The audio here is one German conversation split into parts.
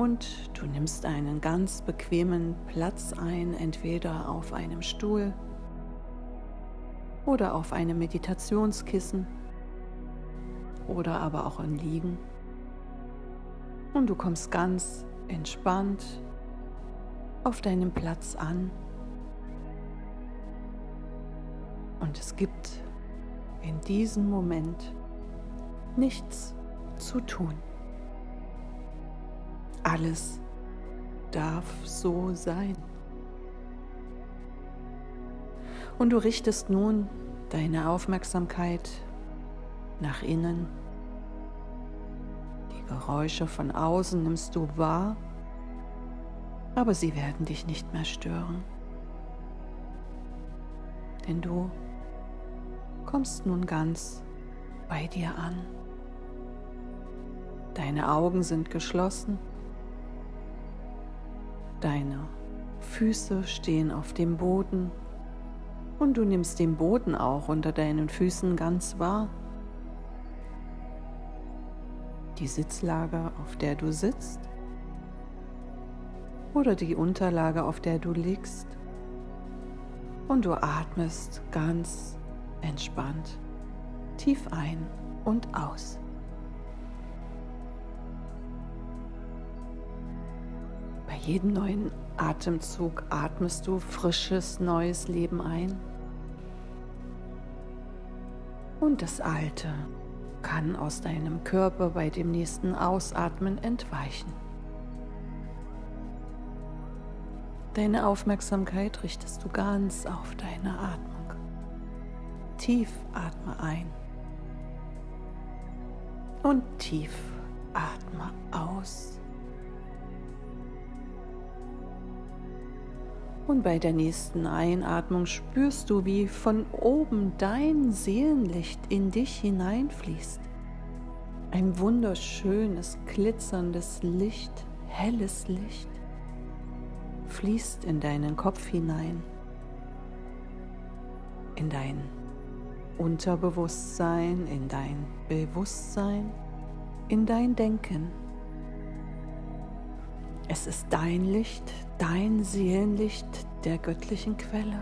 Und du nimmst einen ganz bequemen Platz ein, entweder auf einem Stuhl oder auf einem Meditationskissen oder aber auch im Liegen. Und du kommst ganz entspannt auf deinem Platz an. Und es gibt in diesem Moment nichts zu tun. Alles darf so sein. Und du richtest nun deine Aufmerksamkeit nach innen. Die Geräusche von außen nimmst du wahr, aber sie werden dich nicht mehr stören. Denn du kommst nun ganz bei dir an. Deine Augen sind geschlossen Deine Füße stehen auf dem Boden und du nimmst den Boden auch unter deinen Füßen ganz wahr. Die Sitzlage, auf der du sitzt oder die Unterlage, auf der du liegst. Und du atmest ganz entspannt tief ein und aus. Jedem neuen Atemzug atmest du frisches, neues Leben ein. Und das Alte kann aus deinem Körper bei dem nächsten Ausatmen entweichen. Deine Aufmerksamkeit richtest du ganz auf deine Atmung. Tief atme ein und tief atme aus. Und bei der nächsten Einatmung spürst du, wie von oben dein Seelenlicht in dich hineinfließt. Ein wunderschönes, glitzerndes Licht, helles Licht, fließt in deinen Kopf hinein, in dein Unterbewusstsein, in dein Bewusstsein, in dein Denken. Es ist dein Licht, dein Seelenlicht der göttlichen Quelle.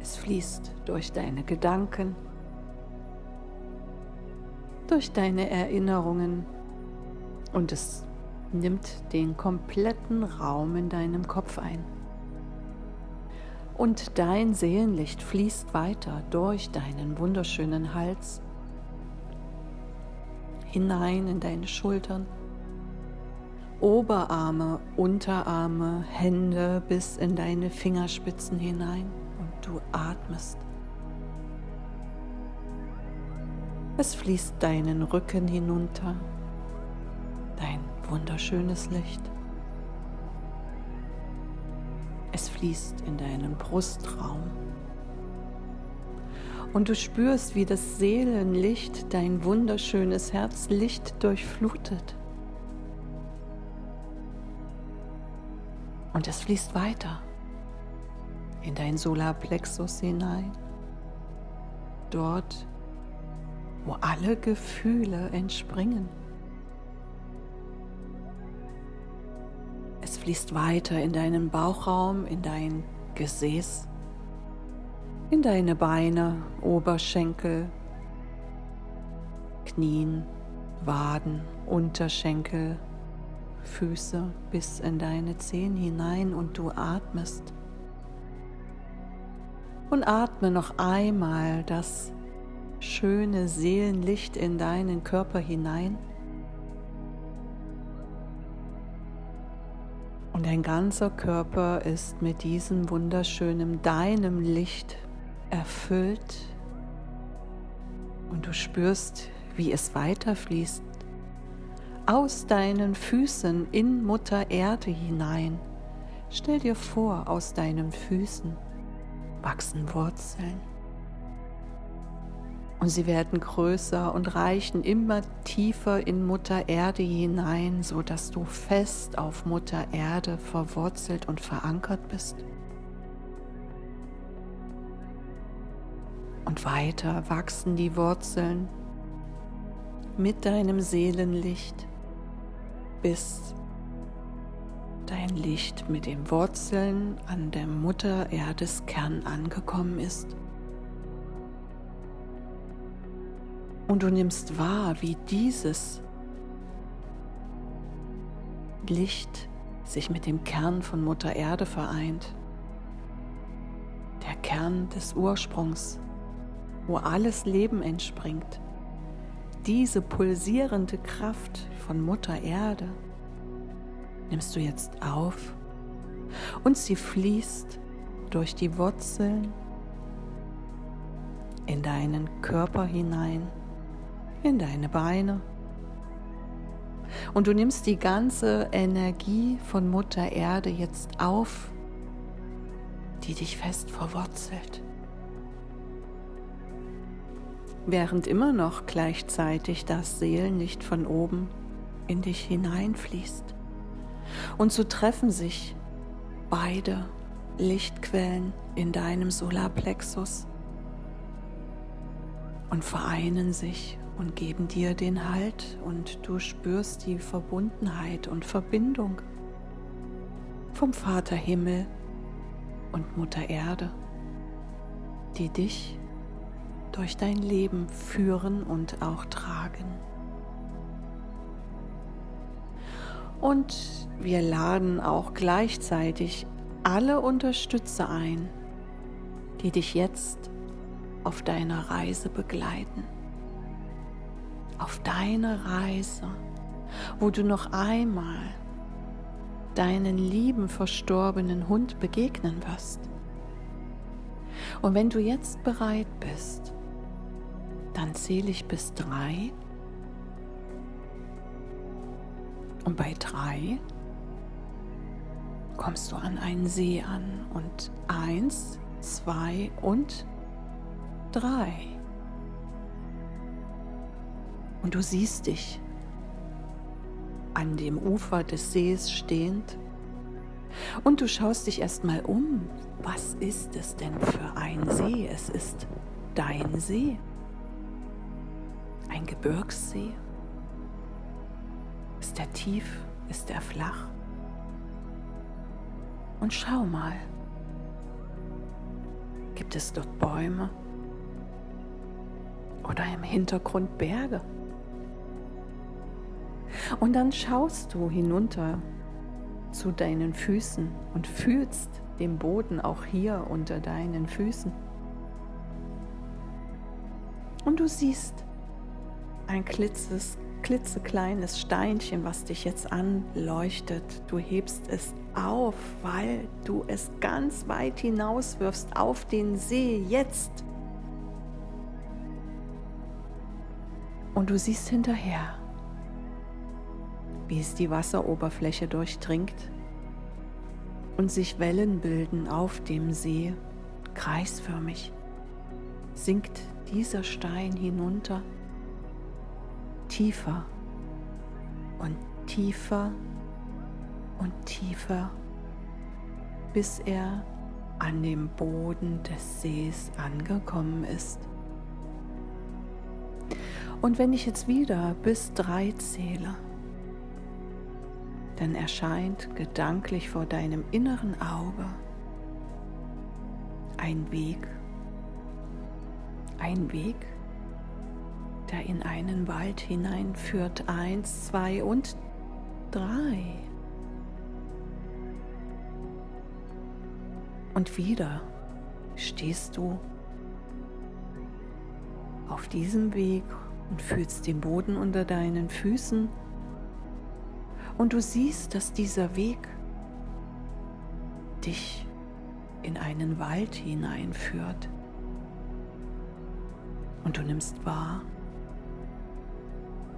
Es fließt durch deine Gedanken, durch deine Erinnerungen und es nimmt den kompletten Raum in deinem Kopf ein. Und dein Seelenlicht fließt weiter durch deinen wunderschönen Hals hinein in deine Schultern Oberarme, Unterarme, Hände bis in deine Fingerspitzen hinein und du atmest. Es fließt deinen Rücken hinunter, dein wunderschönes Licht. Es fließt in deinen Brustraum. Und du spürst, wie das Seelenlicht dein wunderschönes Herzlicht durchflutet. Und es fließt weiter in dein Solarplexus hinein. Dort, wo alle Gefühle entspringen. Es fließt weiter in deinen Bauchraum, in dein Gesäß, in deine Beine, Oberschenkel, Knien, Waden, Unterschenkel, Füße bis in deine Zehen hinein und du atmest. Und atme noch einmal das schöne Seelenlicht in deinen Körper hinein. Und dein ganzer Körper ist mit diesem wunderschönen, deinem Licht erfüllt. Und du spürst, wie es weiterfließt aus deinen Füßen in Mutter Erde hinein. Stell dir vor, aus deinen Füßen wachsen Wurzeln. Und sie werden größer und reichen immer tiefer in Mutter Erde hinein, so dass du fest auf Mutter Erde verwurzelt und verankert bist. Und weiter wachsen die Wurzeln mit deinem Seelenlicht, bis dein Licht mit den Wurzeln an der Mutter Erdes Kern angekommen ist. Und du nimmst wahr, wie dieses Licht sich mit dem Kern von Mutter Erde vereint. Der Kern des Ursprungs, wo alles Leben entspringt. Diese pulsierende Kraft von Mutter Erde nimmst du jetzt auf und sie fließt durch die Wurzeln in deinen Körper hinein in deine Beine. Und du nimmst die ganze Energie von Mutter Erde jetzt auf, die dich fest verwurzelt. Während immer noch gleichzeitig das Seelenlicht von oben in dich hineinfließt. Und so treffen sich beide Lichtquellen in deinem Solarplexus und vereinen sich und geben dir den Halt und du spürst die Verbundenheit und Verbindung vom Vater Himmel und Mutter Erde, die dich durch dein Leben führen und auch tragen. Und wir laden auch gleichzeitig alle Unterstützer ein, die dich jetzt auf deiner Reise begleiten auf deine Reise, wo du noch einmal deinen lieben verstorbenen Hund begegnen wirst. Und wenn du jetzt bereit bist, dann zähle ich bis drei. Und bei drei kommst du an einen See an. Und eins, zwei und drei. Und du siehst dich an dem Ufer des Sees stehend und du schaust dich erstmal um. Was ist es denn für ein See? Es ist dein See. Ein Gebirgssee. Ist er tief? Ist er flach? Und schau mal. Gibt es dort Bäume? Oder im Hintergrund Berge? Und dann schaust du hinunter zu deinen Füßen und fühlst den Boden auch hier unter deinen Füßen. Und du siehst ein klitzes, klitzekleines Steinchen, was dich jetzt anleuchtet. Du hebst es auf, weil du es ganz weit hinaus wirfst auf den See jetzt. Und du siehst hinterher wie es die Wasseroberfläche durchdringt und sich Wellen bilden auf dem See, kreisförmig, sinkt dieser Stein hinunter, tiefer und tiefer und tiefer, bis er an dem Boden des Sees angekommen ist. Und wenn ich jetzt wieder bis drei zähle, dann erscheint gedanklich vor deinem inneren Auge ein Weg, ein Weg, der in einen Wald hineinführt. Eins, zwei und drei. Und wieder stehst du auf diesem Weg und fühlst den Boden unter deinen Füßen und du siehst, dass dieser Weg dich in einen Wald hineinführt. Und du nimmst wahr,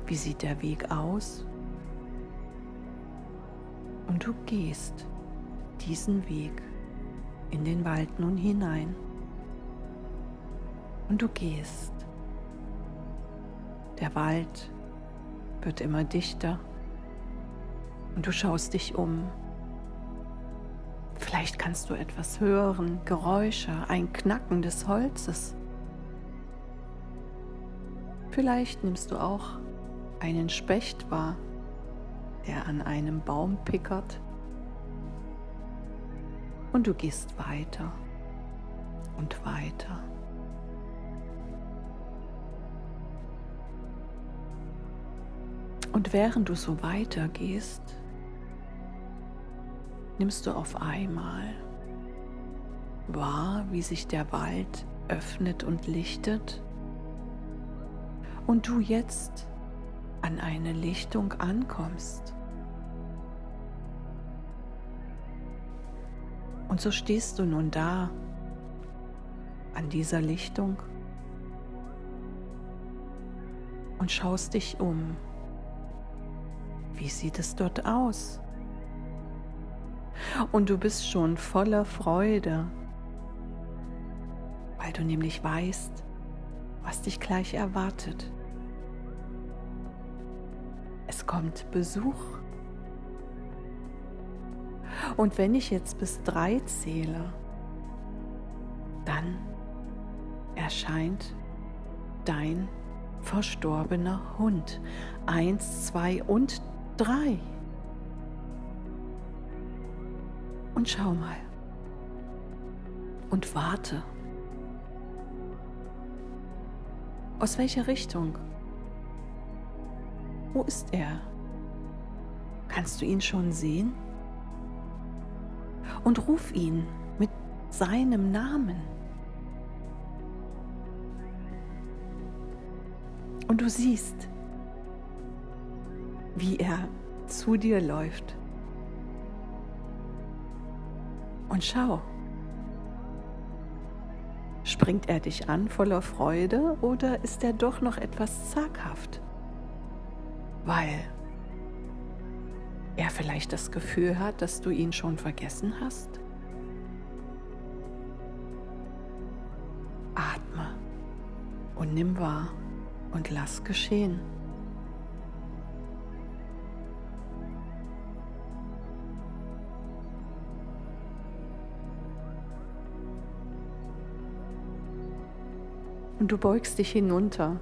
wie sieht der Weg aus? Und du gehst diesen Weg in den Wald nun hinein. Und du gehst. Der Wald wird immer dichter und du schaust dich um. Vielleicht kannst du etwas hören, Geräusche, ein Knacken des Holzes. Vielleicht nimmst du auch einen Specht wahr, der an einem Baum pickert. Und du gehst weiter und weiter. Und während du so weitergehst, nimmst du auf einmal wahr, wie sich der Wald öffnet und lichtet und du jetzt an eine Lichtung ankommst. Und so stehst du nun da an dieser Lichtung und schaust dich um. Wie sieht es dort aus? Und du bist schon voller Freude, weil du nämlich weißt, was dich gleich erwartet. Es kommt Besuch. Und wenn ich jetzt bis drei zähle, dann erscheint dein verstorbener Hund. Eins, zwei und drei. Und schau mal. Und warte. Aus welcher Richtung? Wo ist er? Kannst du ihn schon sehen? Und ruf ihn mit seinem Namen. Und du siehst, wie er zu dir läuft. Und schau, springt er dich an voller Freude oder ist er doch noch etwas zaghaft? Weil er vielleicht das Gefühl hat, dass du ihn schon vergessen hast? Atme und nimm wahr und lass geschehen. Und du beugst dich hinunter.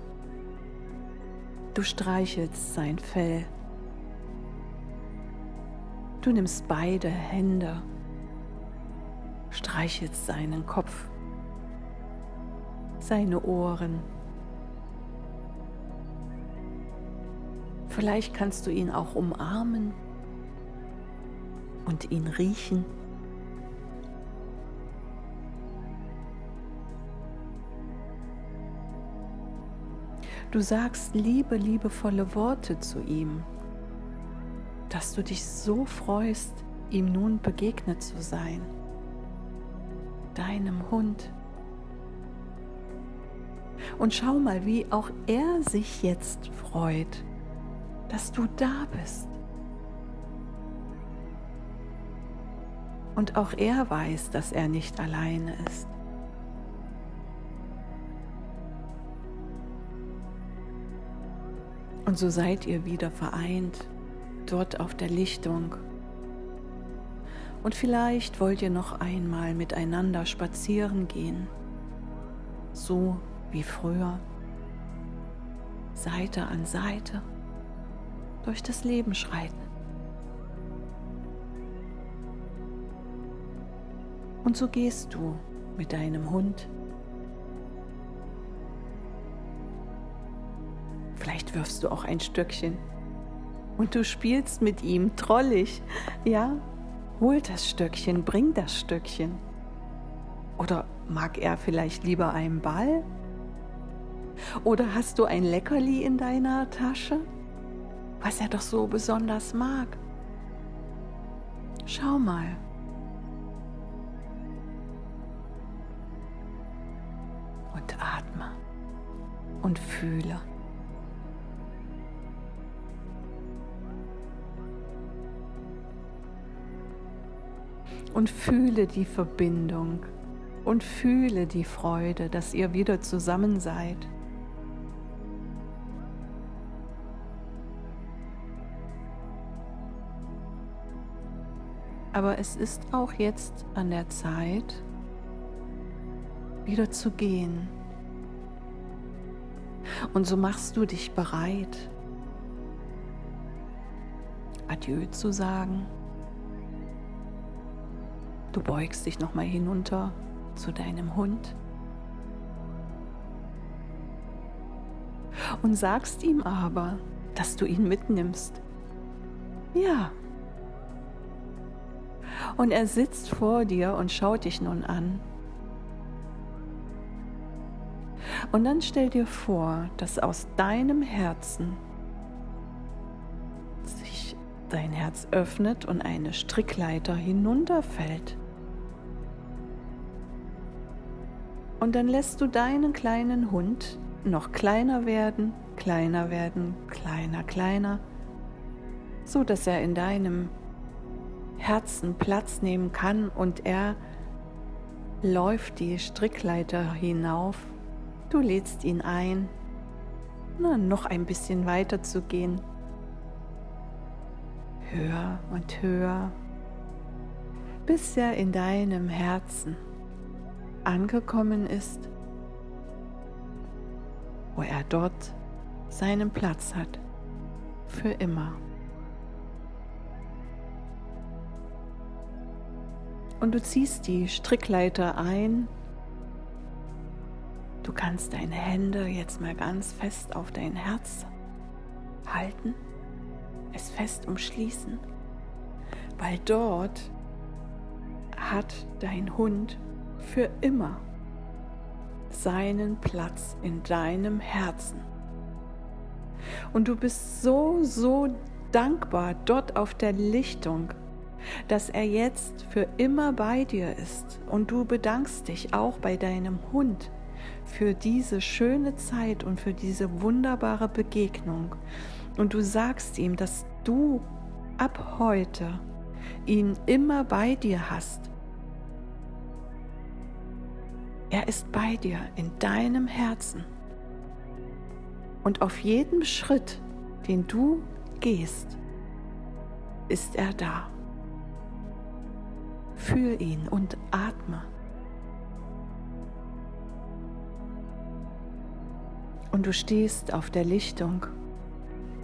Du streichelst sein Fell. Du nimmst beide Hände, streichelst seinen Kopf, seine Ohren. Vielleicht kannst du ihn auch umarmen und ihn riechen. Du sagst liebe, liebevolle Worte zu ihm, dass du dich so freust, ihm nun begegnet zu sein, deinem Hund. Und schau mal, wie auch er sich jetzt freut, dass du da bist. Und auch er weiß, dass er nicht alleine ist. Und so seid ihr wieder vereint dort auf der Lichtung. Und vielleicht wollt ihr noch einmal miteinander spazieren gehen, so wie früher, Seite an Seite durch das Leben schreiten. Und so gehst du mit deinem Hund wirfst du auch ein Stöckchen und du spielst mit ihm trollig. Ja, hol das Stöckchen, bring das Stöckchen. Oder mag er vielleicht lieber einen Ball? Oder hast du ein Leckerli in deiner Tasche, was er doch so besonders mag? Schau mal. Und atme und fühle. Und fühle die Verbindung und fühle die Freude, dass ihr wieder zusammen seid. Aber es ist auch jetzt an der Zeit, wieder zu gehen. Und so machst du dich bereit, Adieu zu sagen. Du beugst dich nochmal hinunter zu deinem Hund und sagst ihm aber, dass du ihn mitnimmst. Ja. Und er sitzt vor dir und schaut dich nun an. Und dann stell dir vor, dass aus deinem Herzen sich dein Herz öffnet und eine Strickleiter hinunterfällt. Und dann lässt du deinen kleinen Hund noch kleiner werden, kleiner werden, kleiner, kleiner, so dass er in deinem Herzen Platz nehmen kann und er läuft die Strickleiter hinauf. Du lädst ihn ein, na, noch ein bisschen weiter zu gehen. Höher und höher, bis er in deinem Herzen angekommen ist, wo er dort seinen Platz hat, für immer. Und du ziehst die Strickleiter ein. Du kannst deine Hände jetzt mal ganz fest auf dein Herz halten, es fest umschließen, weil dort hat dein Hund für immer seinen Platz in deinem Herzen. Und du bist so, so dankbar dort auf der Lichtung, dass er jetzt für immer bei dir ist. Und du bedankst dich auch bei deinem Hund für diese schöne Zeit und für diese wunderbare Begegnung. Und du sagst ihm, dass du ab heute ihn immer bei dir hast er ist bei dir in deinem Herzen. Und auf jedem Schritt, den du gehst, ist er da. Fühl ihn und atme. Und du stehst auf der Lichtung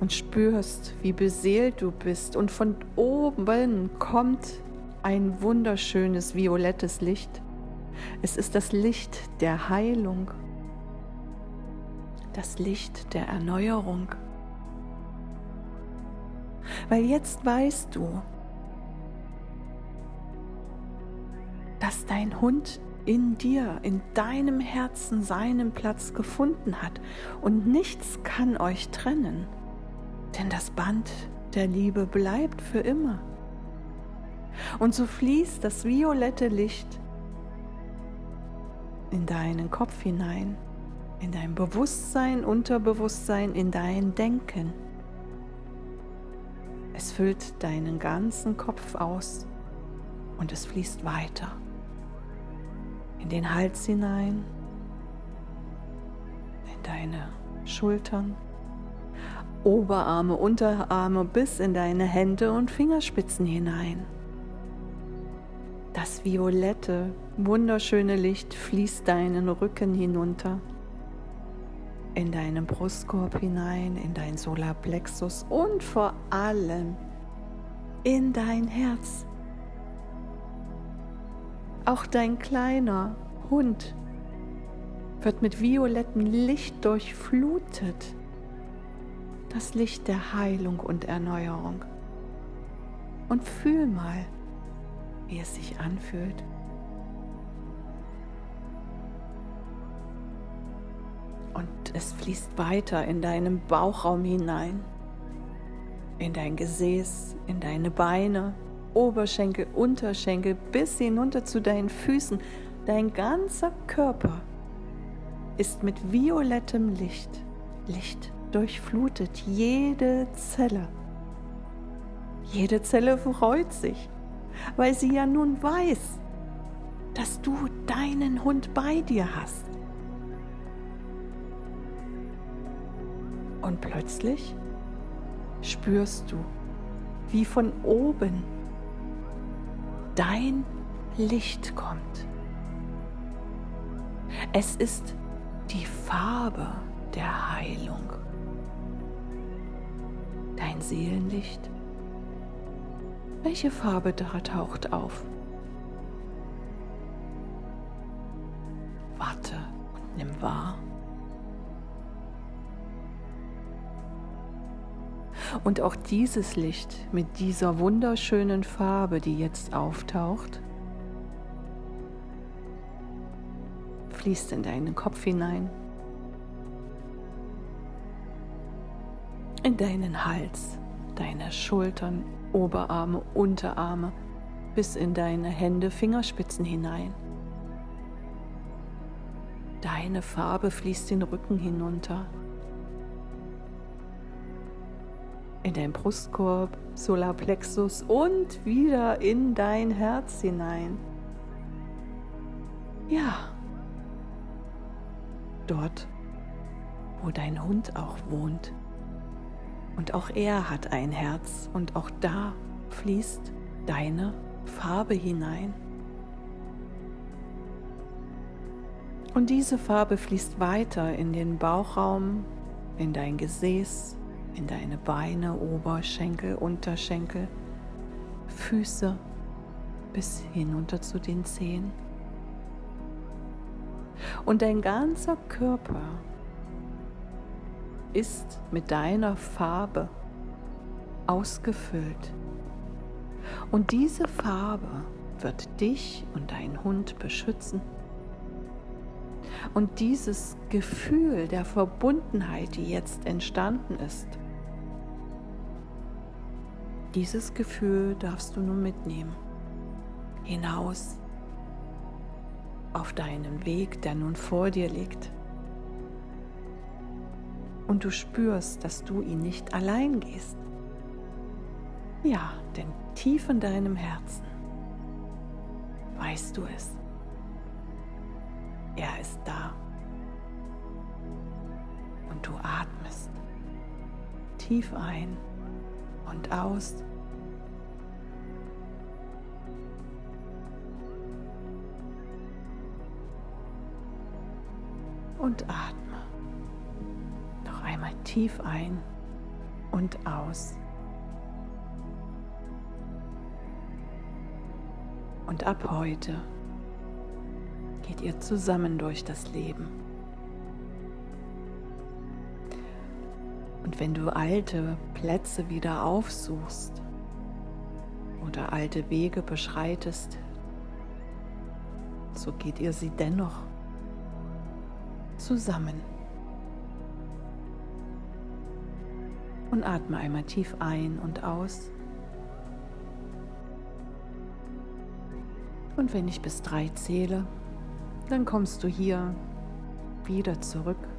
und spürst, wie beseelt du bist. Und von oben kommt ein wunderschönes violettes Licht. Es ist das Licht der Heilung, das Licht der Erneuerung. Weil jetzt weißt du, dass dein Hund in dir, in deinem Herzen seinen Platz gefunden hat und nichts kann euch trennen, denn das Band der Liebe bleibt für immer. Und so fließt das violette Licht in deinen Kopf hinein, in dein Bewusstsein, Unterbewusstsein, in dein Denken. Es füllt deinen ganzen Kopf aus und es fließt weiter in den Hals hinein, in deine Schultern, Oberarme, Unterarme bis in deine Hände und Fingerspitzen hinein. Das violette, wunderschöne Licht fließt deinen Rücken hinunter, in deinen Brustkorb hinein, in dein Solarplexus und vor allem in dein Herz. Auch dein kleiner Hund wird mit violettem Licht durchflutet. Das Licht der Heilung und Erneuerung. Und fühl mal, wie es sich anfühlt. Es fließt weiter in deinen Bauchraum hinein, in dein Gesäß, in deine Beine, Oberschenkel, Unterschenkel bis hinunter zu deinen Füßen. Dein ganzer Körper ist mit violettem Licht, Licht durchflutet, jede Zelle. Jede Zelle freut sich weil sie ja nun weiß, dass du deinen Hund bei dir hast. Und plötzlich spürst du, wie von oben dein Licht kommt. Es ist die Farbe der Heilung. Dein Seelenlicht. Welche Farbe da taucht auf? Warte und nimm wahr. Und auch dieses Licht mit dieser wunderschönen Farbe, die jetzt auftaucht, fließt in deinen Kopf hinein, in deinen Hals, deine Schultern, Oberarme, Unterarme, bis in deine Hände, Fingerspitzen hinein. Deine Farbe fließt den Rücken hinunter, in dein Brustkorb, Solarplexus und wieder in dein Herz hinein. Ja, dort, wo dein Hund auch wohnt. Und auch er hat ein Herz und auch da fließt deine Farbe hinein. Und diese Farbe fließt weiter in den Bauchraum, in dein Gesäß, in deine Beine, Oberschenkel, Unterschenkel, Füße bis hinunter zu den Zehen. Und dein ganzer Körper ist mit deiner Farbe ausgefüllt. Und diese Farbe wird dich und deinen Hund beschützen. Und dieses Gefühl der Verbundenheit, die jetzt entstanden ist, dieses Gefühl darfst du nun mitnehmen. Hinaus auf deinen Weg, der nun vor dir liegt. Und du spürst, dass du ihn nicht allein gehst. Ja, denn tief in deinem Herzen weißt du es. Er ist da. Und du atmest tief ein und aus. Und atme. Noch einmal tief ein und aus. Und ab heute geht ihr zusammen durch das Leben. Wenn du alte Plätze wieder aufsuchst oder alte Wege beschreitest, so geht ihr sie dennoch zusammen. Und atme einmal tief ein und aus. Und wenn ich bis drei zähle, dann kommst du hier wieder zurück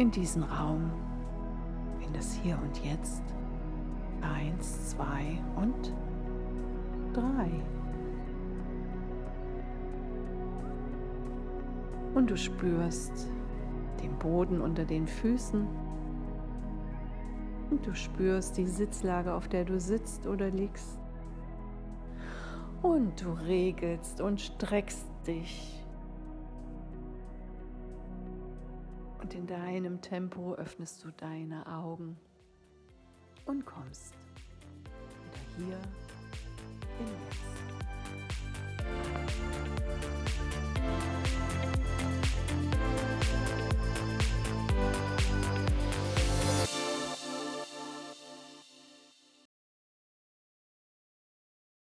in diesen Raum, in das Hier und Jetzt. Eins, zwei und drei. Und du spürst den Boden unter den Füßen. Und du spürst die Sitzlage, auf der du sitzt oder liegst. Und du regelst und streckst dich in deinem Tempo öffnest du deine Augen und kommst wieder hier im Jetzt.